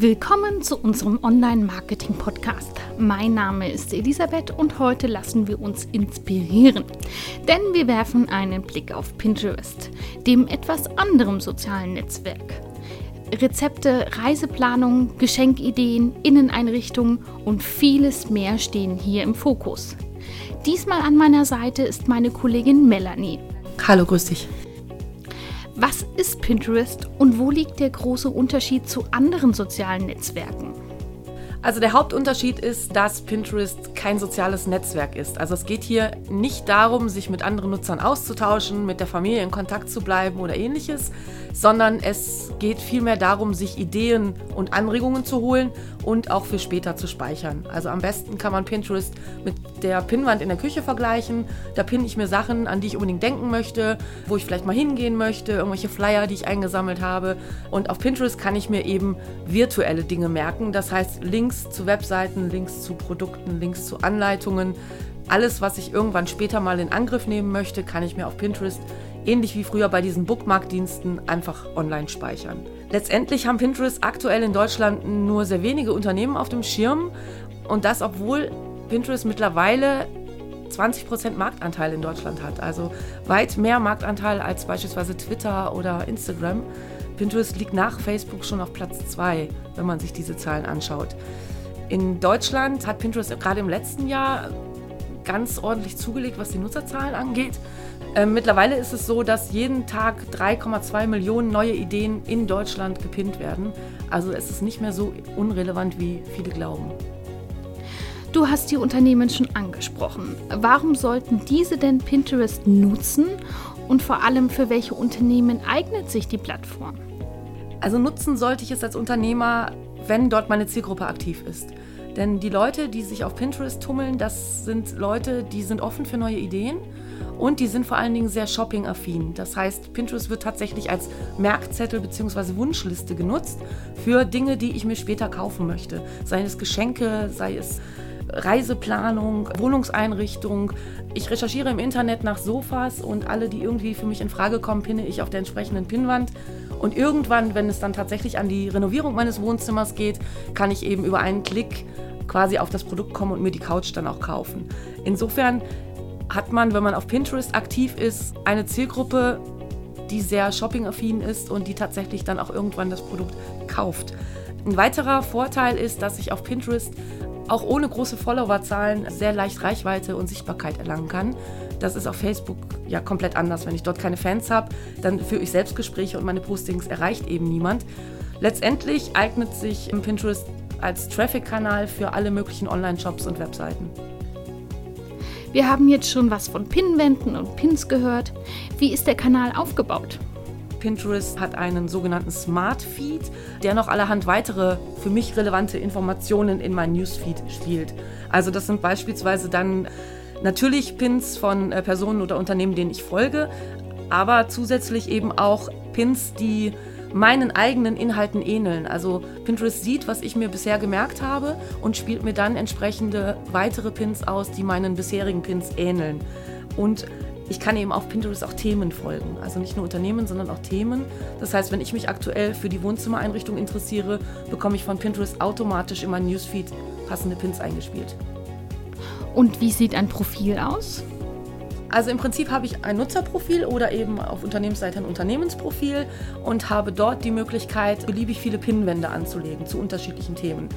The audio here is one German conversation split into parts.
Willkommen zu unserem Online-Marketing-Podcast. Mein Name ist Elisabeth und heute lassen wir uns inspirieren. Denn wir werfen einen Blick auf Pinterest, dem etwas anderem sozialen Netzwerk. Rezepte, Reiseplanung, Geschenkideen, Inneneinrichtungen und vieles mehr stehen hier im Fokus. Diesmal an meiner Seite ist meine Kollegin Melanie. Hallo, grüß dich. Was ist Pinterest und wo liegt der große Unterschied zu anderen sozialen Netzwerken? Also der Hauptunterschied ist, dass Pinterest kein soziales Netzwerk ist. Also es geht hier nicht darum, sich mit anderen Nutzern auszutauschen, mit der Familie in Kontakt zu bleiben oder ähnliches, sondern es geht vielmehr darum, sich Ideen und Anregungen zu holen und auch für später zu speichern. Also am besten kann man Pinterest mit der Pinnwand in der Küche vergleichen. Da pinne ich mir Sachen, an die ich unbedingt denken möchte, wo ich vielleicht mal hingehen möchte, irgendwelche Flyer, die ich eingesammelt habe. Und auf Pinterest kann ich mir eben virtuelle Dinge merken. Das heißt Links zu Webseiten, Links zu Produkten, Links zu Anleitungen. Alles, was ich irgendwann später mal in Angriff nehmen möchte, kann ich mir auf Pinterest ähnlich wie früher bei diesen Bookmark-Diensten einfach online speichern. Letztendlich haben Pinterest aktuell in Deutschland nur sehr wenige Unternehmen auf dem Schirm und das, obwohl Pinterest mittlerweile 20% Marktanteil in Deutschland hat. Also weit mehr Marktanteil als beispielsweise Twitter oder Instagram. Pinterest liegt nach Facebook schon auf Platz 2, wenn man sich diese Zahlen anschaut. In Deutschland hat Pinterest gerade im letzten Jahr ganz ordentlich zugelegt, was die Nutzerzahlen angeht. Ähm, mittlerweile ist es so, dass jeden Tag 3,2 Millionen neue Ideen in Deutschland gepinnt werden. Also es ist nicht mehr so unrelevant, wie viele glauben. Du hast die Unternehmen schon angesprochen. Warum sollten diese denn Pinterest nutzen und vor allem für welche Unternehmen eignet sich die Plattform? Also nutzen sollte ich es als Unternehmer, wenn dort meine Zielgruppe aktiv ist. Denn die Leute, die sich auf Pinterest tummeln, das sind Leute, die sind offen für neue Ideen und die sind vor allen Dingen sehr shopping-affin. Das heißt, Pinterest wird tatsächlich als Merkzettel bzw. Wunschliste genutzt für Dinge, die ich mir später kaufen möchte. Sei es Geschenke, sei es Reiseplanung, Wohnungseinrichtung. Ich recherchiere im Internet nach Sofas und alle, die irgendwie für mich in Frage kommen, pinne ich auf der entsprechenden Pinnwand. Und irgendwann, wenn es dann tatsächlich an die Renovierung meines Wohnzimmers geht, kann ich eben über einen Klick quasi auf das Produkt kommen und mir die Couch dann auch kaufen. Insofern hat man, wenn man auf Pinterest aktiv ist, eine Zielgruppe, die sehr shoppingaffin ist und die tatsächlich dann auch irgendwann das Produkt kauft. Ein weiterer Vorteil ist, dass ich auf Pinterest auch ohne große Followerzahlen sehr leicht Reichweite und Sichtbarkeit erlangen kann. Das ist auf Facebook ja komplett anders. Wenn ich dort keine Fans habe, dann führe ich Selbstgespräche und meine Postings erreicht eben niemand. Letztendlich eignet sich Pinterest als Traffic-Kanal für alle möglichen Online-Shops und Webseiten. Wir haben jetzt schon was von Pinwänden und Pins gehört. Wie ist der Kanal aufgebaut? Pinterest hat einen sogenannten Smart Feed, der noch allerhand weitere für mich relevante Informationen in mein Newsfeed stiehlt. Also das sind beispielsweise dann natürlich Pins von äh, Personen oder Unternehmen, denen ich folge, aber zusätzlich eben auch Pins, die meinen eigenen Inhalten ähneln. Also Pinterest sieht, was ich mir bisher gemerkt habe und spielt mir dann entsprechende weitere Pins aus, die meinen bisherigen Pins ähneln. Und ich kann eben auf Pinterest auch Themen folgen. Also nicht nur Unternehmen, sondern auch Themen. Das heißt, wenn ich mich aktuell für die Wohnzimmereinrichtung interessiere, bekomme ich von Pinterest automatisch in mein Newsfeed passende Pins eingespielt. Und wie sieht ein Profil aus? Also im Prinzip habe ich ein Nutzerprofil oder eben auf Unternehmensseite ein Unternehmensprofil und habe dort die Möglichkeit, beliebig viele Pinnwände anzulegen zu unterschiedlichen Themen.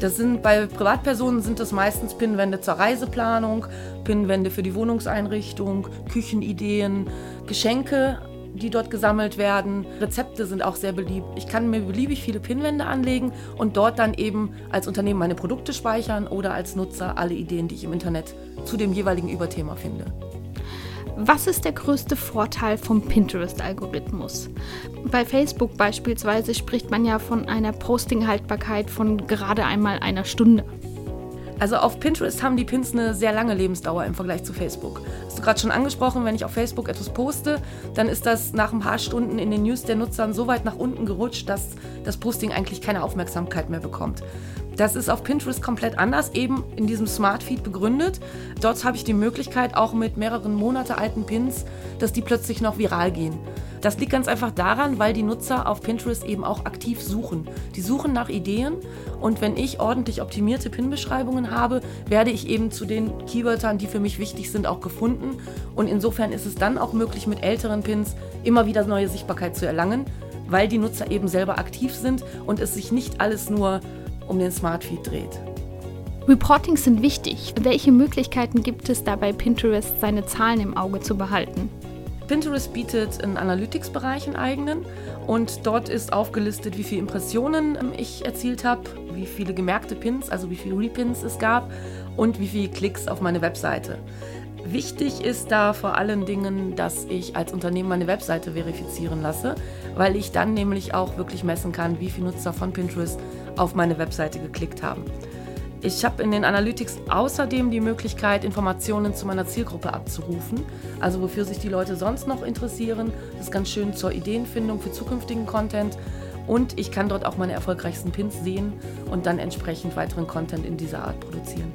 Das sind bei Privatpersonen sind das meistens Pinnwände zur Reiseplanung, Pinnwände für die Wohnungseinrichtung, Küchenideen, Geschenke, die dort gesammelt werden. Rezepte sind auch sehr beliebt. Ich kann mir beliebig viele Pinnwände anlegen und dort dann eben als Unternehmen meine Produkte speichern oder als Nutzer alle Ideen, die ich im Internet zu dem jeweiligen Überthema finde. Was ist der größte Vorteil vom Pinterest-Algorithmus? Bei Facebook beispielsweise spricht man ja von einer Posting-Haltbarkeit von gerade einmal einer Stunde. Also auf Pinterest haben die Pins eine sehr lange Lebensdauer im Vergleich zu Facebook. Hast du gerade schon angesprochen, wenn ich auf Facebook etwas poste, dann ist das nach ein paar Stunden in den News der Nutzern so weit nach unten gerutscht, dass das Posting eigentlich keine Aufmerksamkeit mehr bekommt. Das ist auf Pinterest komplett anders, eben in diesem Smart Feed begründet. Dort habe ich die Möglichkeit, auch mit mehreren Monate alten Pins, dass die plötzlich noch viral gehen. Das liegt ganz einfach daran, weil die Nutzer auf Pinterest eben auch aktiv suchen. Die suchen nach Ideen und wenn ich ordentlich optimierte Pin-Beschreibungen habe, werde ich eben zu den Keywörtern, die für mich wichtig sind, auch gefunden. Und insofern ist es dann auch möglich, mit älteren Pins immer wieder neue Sichtbarkeit zu erlangen, weil die Nutzer eben selber aktiv sind und es sich nicht alles nur um den Smartfeed dreht. Reportings sind wichtig. Welche Möglichkeiten gibt es dabei, Pinterest seine Zahlen im Auge zu behalten? Pinterest bietet einen Analytics-Bereich einen eigenen und dort ist aufgelistet, wie viele Impressionen ähm, ich erzielt habe, wie viele gemerkte Pins, also wie viele Repins es gab und wie viele Klicks auf meine Webseite. Wichtig ist da vor allen Dingen, dass ich als Unternehmen meine Webseite verifizieren lasse, weil ich dann nämlich auch wirklich messen kann, wie viele Nutzer von Pinterest auf meine Webseite geklickt haben. Ich habe in den Analytics außerdem die Möglichkeit, Informationen zu meiner Zielgruppe abzurufen, also wofür sich die Leute sonst noch interessieren. Das ist ganz schön zur Ideenfindung für zukünftigen Content. Und ich kann dort auch meine erfolgreichsten Pins sehen und dann entsprechend weiteren Content in dieser Art produzieren.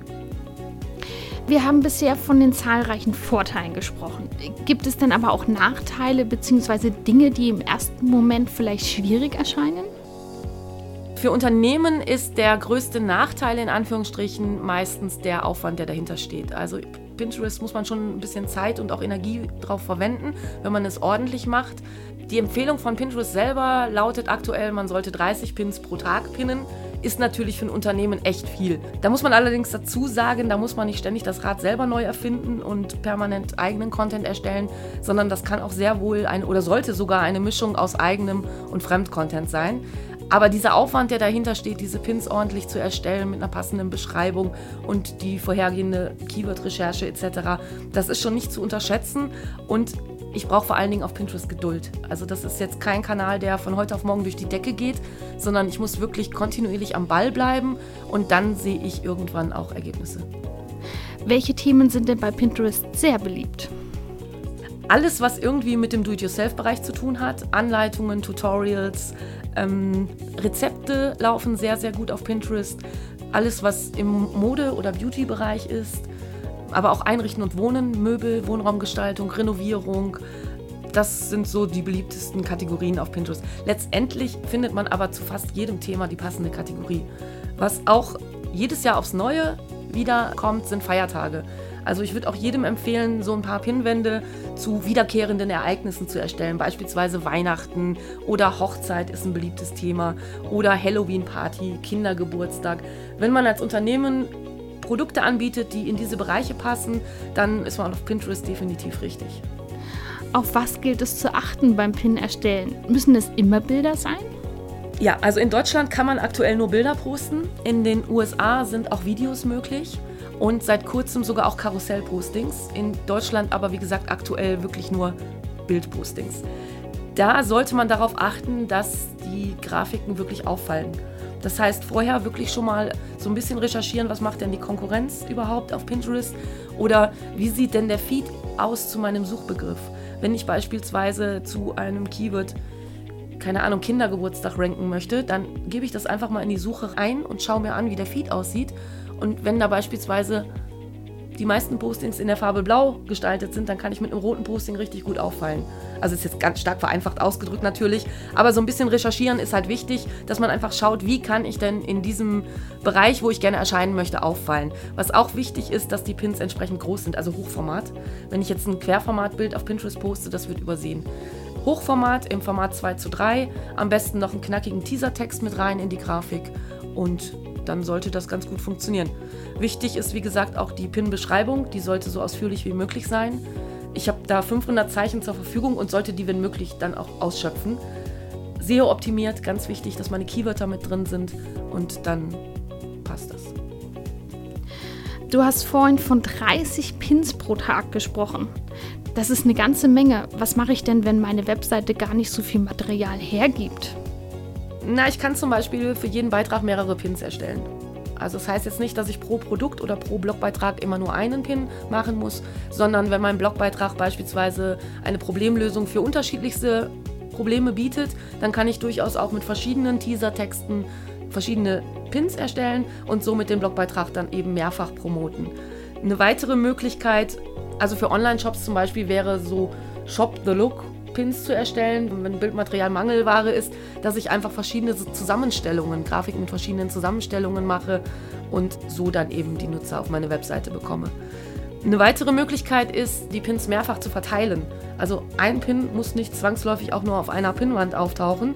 Wir haben bisher von den zahlreichen Vorteilen gesprochen. Gibt es denn aber auch Nachteile bzw. Dinge, die im ersten Moment vielleicht schwierig erscheinen? Für Unternehmen ist der größte Nachteil in Anführungsstrichen meistens der Aufwand, der dahinter steht. Also Pinterest muss man schon ein bisschen Zeit und auch Energie drauf verwenden, wenn man es ordentlich macht. Die Empfehlung von Pinterest selber lautet aktuell, man sollte 30 Pins pro Tag pinnen. Ist natürlich für ein Unternehmen echt viel. Da muss man allerdings dazu sagen, da muss man nicht ständig das Rad selber neu erfinden und permanent eigenen Content erstellen, sondern das kann auch sehr wohl eine oder sollte sogar eine Mischung aus eigenem und Fremdcontent sein. Aber dieser Aufwand, der dahinter steht, diese Pins ordentlich zu erstellen mit einer passenden Beschreibung und die vorhergehende Keyword-Recherche etc., das ist schon nicht zu unterschätzen. Und ich brauche vor allen Dingen auf Pinterest Geduld. Also das ist jetzt kein Kanal, der von heute auf morgen durch die Decke geht, sondern ich muss wirklich kontinuierlich am Ball bleiben und dann sehe ich irgendwann auch Ergebnisse. Welche Themen sind denn bei Pinterest sehr beliebt? Alles, was irgendwie mit dem Do-it-yourself-Bereich zu tun hat, Anleitungen, Tutorials, ähm, Rezepte laufen sehr, sehr gut auf Pinterest. Alles, was im Mode- oder Beauty-Bereich ist, aber auch Einrichten und Wohnen, Möbel, Wohnraumgestaltung, Renovierung. Das sind so die beliebtesten Kategorien auf Pinterest. Letztendlich findet man aber zu fast jedem Thema die passende Kategorie. Was auch jedes Jahr aufs Neue wiederkommt, sind Feiertage. Also ich würde auch jedem empfehlen, so ein paar Pinwände zu wiederkehrenden Ereignissen zu erstellen. Beispielsweise Weihnachten oder Hochzeit ist ein beliebtes Thema oder Halloween-Party, Kindergeburtstag. Wenn man als Unternehmen Produkte anbietet, die in diese Bereiche passen, dann ist man auf Pinterest definitiv richtig. Auf was gilt es zu achten beim Pin erstellen? Müssen es immer Bilder sein? Ja, also in Deutschland kann man aktuell nur Bilder posten. In den USA sind auch Videos möglich und seit kurzem sogar auch Karussell-Postings. In Deutschland aber, wie gesagt, aktuell wirklich nur Bildpostings. Da sollte man darauf achten, dass die Grafiken wirklich auffallen. Das heißt, vorher wirklich schon mal so ein bisschen recherchieren, was macht denn die Konkurrenz überhaupt auf Pinterest oder wie sieht denn der Feed aus zu meinem Suchbegriff. Wenn ich beispielsweise zu einem Keyword, keine Ahnung, Kindergeburtstag ranken möchte, dann gebe ich das einfach mal in die Suche rein und schaue mir an, wie der Feed aussieht und wenn da beispielsweise die meisten Postings in der Farbe Blau gestaltet sind, dann kann ich mit einem roten Posting richtig gut auffallen. Also ist jetzt ganz stark vereinfacht ausgedrückt natürlich, aber so ein bisschen recherchieren ist halt wichtig, dass man einfach schaut, wie kann ich denn in diesem Bereich, wo ich gerne erscheinen möchte, auffallen. Was auch wichtig ist, dass die Pins entsprechend groß sind, also Hochformat. Wenn ich jetzt ein Querformatbild auf Pinterest poste, das wird übersehen. Hochformat im Format 2 zu 3, am besten noch einen knackigen Teasertext mit rein in die Grafik und dann sollte das ganz gut funktionieren. Wichtig ist, wie gesagt, auch die PIN-Beschreibung. Die sollte so ausführlich wie möglich sein. Ich habe da 500 Zeichen zur Verfügung und sollte die, wenn möglich, dann auch ausschöpfen. SEO optimiert, ganz wichtig, dass meine Keywörter mit drin sind und dann passt das. Du hast vorhin von 30 Pins pro Tag gesprochen. Das ist eine ganze Menge. Was mache ich denn, wenn meine Webseite gar nicht so viel Material hergibt? Na, ich kann zum Beispiel für jeden Beitrag mehrere Pins erstellen. Also das heißt jetzt nicht, dass ich pro Produkt oder pro Blogbeitrag immer nur einen Pin machen muss, sondern wenn mein Blogbeitrag beispielsweise eine Problemlösung für unterschiedlichste Probleme bietet, dann kann ich durchaus auch mit verschiedenen Teasertexten verschiedene Pins erstellen und somit den Blogbeitrag dann eben mehrfach promoten. Eine weitere Möglichkeit, also für Online-Shops zum Beispiel, wäre so Shop the Look Pins zu erstellen, wenn Bildmaterial Mangelware ist, dass ich einfach verschiedene Zusammenstellungen, Grafiken mit verschiedenen Zusammenstellungen mache und so dann eben die Nutzer auf meine Webseite bekomme. Eine weitere Möglichkeit ist, die Pins mehrfach zu verteilen. Also ein Pin muss nicht zwangsläufig auch nur auf einer Pinwand auftauchen.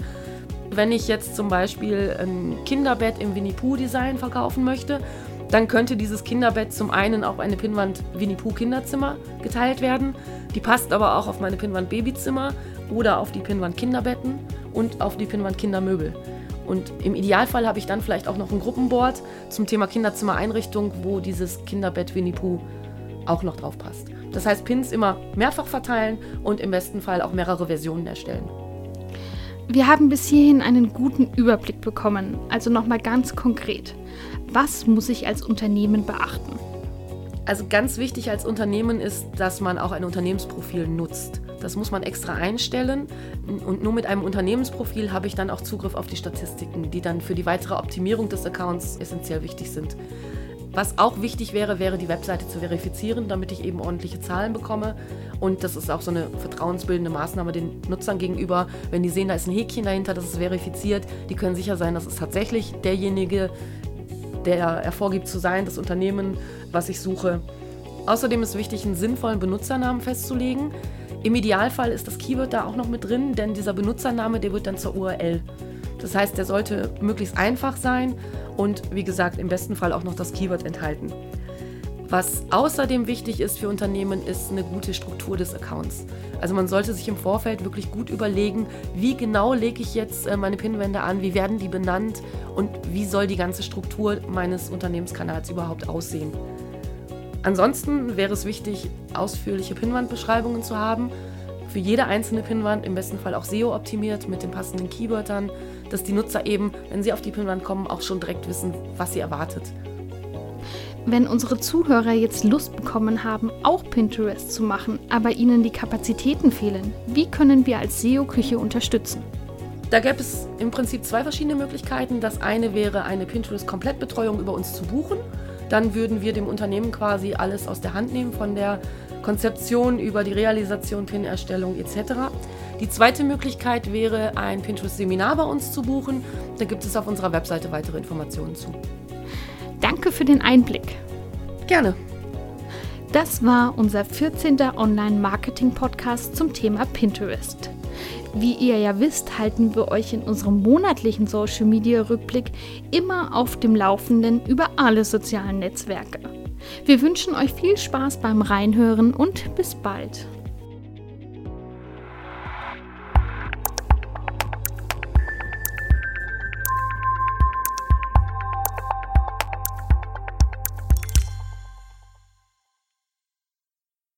Wenn ich jetzt zum Beispiel ein Kinderbett im Winnie Pooh Design verkaufen möchte, dann könnte dieses Kinderbett zum einen auf eine Pinwand Winnie Pooh Kinderzimmer geteilt werden. Die passt aber auch auf meine Pinwand Babyzimmer oder auf die Pinwand Kinderbetten und auf die Pinwand Kindermöbel. Und im Idealfall habe ich dann vielleicht auch noch ein Gruppenboard zum Thema Kinderzimmereinrichtung, wo dieses Kinderbett Winnie Pooh auch noch drauf passt. Das heißt, Pins immer mehrfach verteilen und im besten Fall auch mehrere Versionen erstellen. Wir haben bis hierhin einen guten Überblick bekommen, also nochmal ganz konkret. Was muss ich als Unternehmen beachten? Also ganz wichtig als Unternehmen ist, dass man auch ein Unternehmensprofil nutzt. Das muss man extra einstellen und nur mit einem Unternehmensprofil habe ich dann auch Zugriff auf die Statistiken, die dann für die weitere Optimierung des Accounts essentiell wichtig sind. Was auch wichtig wäre, wäre die Webseite zu verifizieren, damit ich eben ordentliche Zahlen bekomme. Und das ist auch so eine vertrauensbildende Maßnahme den Nutzern gegenüber. Wenn die sehen, da ist ein Häkchen dahinter, das ist verifiziert, die können sicher sein, dass es tatsächlich derjenige, der hervorgibt zu sein, das Unternehmen, was ich suche. Außerdem ist wichtig, einen sinnvollen Benutzernamen festzulegen. Im Idealfall ist das Keyword da auch noch mit drin, denn dieser Benutzername, der wird dann zur URL. Das heißt, der sollte möglichst einfach sein und wie gesagt im besten Fall auch noch das Keyword enthalten. Was außerdem wichtig ist für Unternehmen, ist eine gute Struktur des Accounts. Also man sollte sich im Vorfeld wirklich gut überlegen, wie genau lege ich jetzt äh, meine Pinwände an, wie werden die benannt und wie soll die ganze Struktur meines Unternehmenskanals überhaupt aussehen. Ansonsten wäre es wichtig, ausführliche Pinwandbeschreibungen zu haben. Für jede einzelne Pinwand im besten Fall auch SEO optimiert mit den passenden Keywörtern, dass die Nutzer eben, wenn sie auf die Pinwand kommen, auch schon direkt wissen, was sie erwartet. Wenn unsere Zuhörer jetzt Lust bekommen haben, auch Pinterest zu machen, aber ihnen die Kapazitäten fehlen, wie können wir als SEO-Küche unterstützen? Da gäbe es im Prinzip zwei verschiedene Möglichkeiten. Das eine wäre, eine Pinterest-Komplettbetreuung über uns zu buchen. Dann würden wir dem Unternehmen quasi alles aus der Hand nehmen, von der Konzeption über die Realisation, Pin-Erstellung etc. Die zweite Möglichkeit wäre, ein Pinterest-Seminar bei uns zu buchen. Da gibt es auf unserer Webseite weitere Informationen zu. Danke für den Einblick. Gerne. Das war unser 14. Online-Marketing-Podcast zum Thema Pinterest. Wie ihr ja wisst, halten wir euch in unserem monatlichen Social Media Rückblick immer auf dem Laufenden über alle sozialen Netzwerke. Wir wünschen euch viel Spaß beim Reinhören und bis bald.